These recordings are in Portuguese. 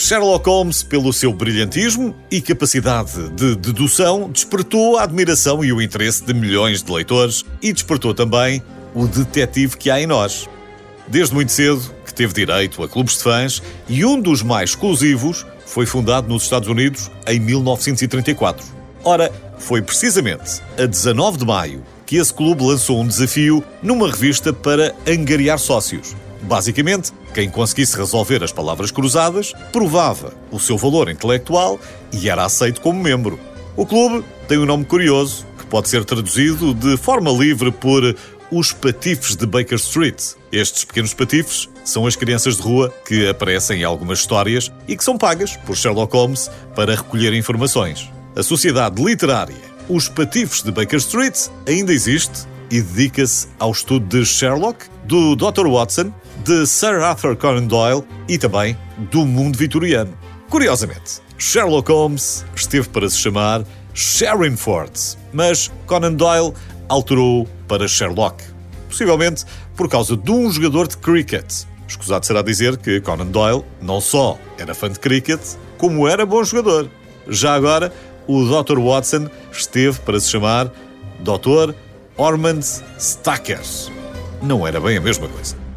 Sherlock Holmes, pelo seu brilhantismo e capacidade de dedução, despertou a admiração e o interesse de milhões de leitores e despertou também o detetive que há em nós. Desde muito cedo que teve direito a clubes de fãs e um dos mais exclusivos foi fundado nos Estados Unidos em 1934. Ora, foi precisamente a 19 de maio que esse clube lançou um desafio numa revista para angariar sócios. Basicamente, quem conseguisse resolver as palavras cruzadas provava o seu valor intelectual e era aceito como membro. O clube tem um nome curioso que pode ser traduzido de forma livre por os patifes de Baker Street. Estes pequenos patifes são as crianças de rua que aparecem em algumas histórias e que são pagas por Sherlock Holmes para recolher informações. A sociedade literária Os Patifes de Baker Street ainda existe e dedica-se ao estudo de Sherlock, do Dr. Watson, de Sir Arthur Conan Doyle e também do mundo vitoriano. Curiosamente, Sherlock Holmes esteve para se chamar Sherrinford, mas Conan Doyle alterou para Sherlock, possivelmente por causa de um jogador de cricket. Escusado será dizer que Conan Doyle não só era fã de cricket, como era bom jogador. Já agora, o Dr. Watson esteve para se chamar Dr. Ormond Stacker. Não era bem a mesma coisa.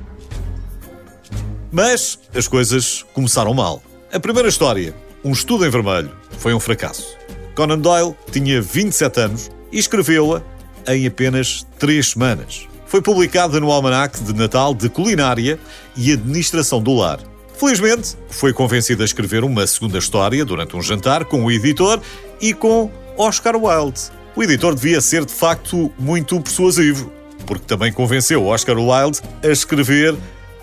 Mas as coisas começaram mal. A primeira história, Um Estudo em Vermelho, foi um fracasso. Conan Doyle tinha 27 anos e escreveu-a em apenas 3 semanas. Foi publicada no Almanac de Natal de Culinária e Administração do Lar. Felizmente, foi convencido a escrever uma segunda história durante um jantar com o editor e com Oscar Wilde. O editor devia ser, de facto, muito persuasivo, porque também convenceu Oscar Wilde a escrever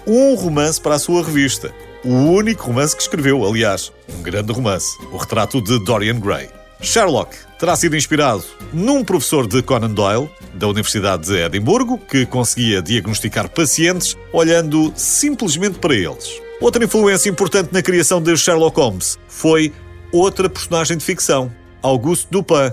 um romance para a sua revista. O único romance que escreveu, aliás, um grande romance, o retrato de Dorian Gray. Sherlock terá sido inspirado num professor de Conan Doyle, da Universidade de Edimburgo, que conseguia diagnosticar pacientes olhando simplesmente para eles. Outra influência importante na criação de Sherlock Holmes foi outra personagem de ficção, Auguste Dupin,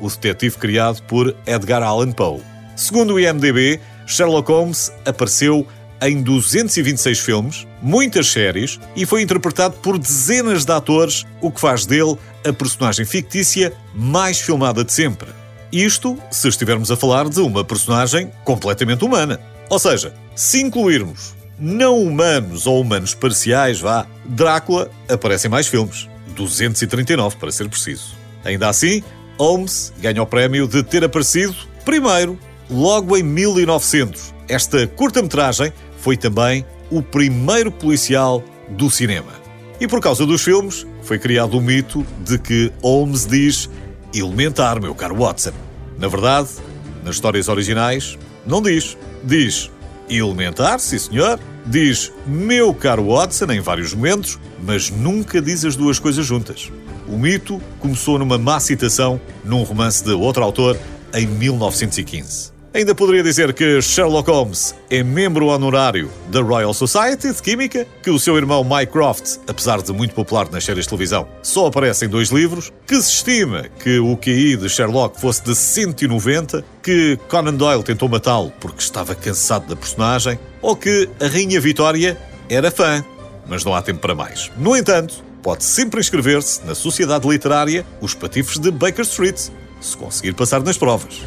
o detetive criado por Edgar Allan Poe. Segundo o IMDb, Sherlock Holmes apareceu em 226 filmes, muitas séries e foi interpretado por dezenas de atores, o que faz dele a personagem fictícia mais filmada de sempre. Isto se estivermos a falar de uma personagem completamente humana. Ou seja, se incluirmos não humanos ou humanos parciais, vá, Drácula aparece em mais filmes. 239, para ser preciso. Ainda assim, Holmes ganha o prémio de ter aparecido primeiro, logo em 1900. Esta curta-metragem foi também o primeiro policial do cinema. E por causa dos filmes, foi criado o mito de que Holmes diz elementar, meu caro Watson. Na verdade, nas histórias originais, não diz. Diz elementar, sim senhor. Diz meu caro Watson em vários momentos, mas nunca diz as duas coisas juntas. O mito começou numa má citação num romance de outro autor em 1915. Ainda poderia dizer que Sherlock Holmes é membro honorário da Royal Society de Química, que o seu irmão Mycroft, apesar de muito popular nas séries de televisão, só aparece em dois livros, que se estima que o QI de Sherlock fosse de 190, que Conan Doyle tentou matá-lo porque estava cansado da personagem, ou que a Rainha Vitória era fã. Mas não há tempo para mais. No entanto, pode sempre inscrever-se na Sociedade Literária Os Patifes de Baker Street, se conseguir passar nas provas.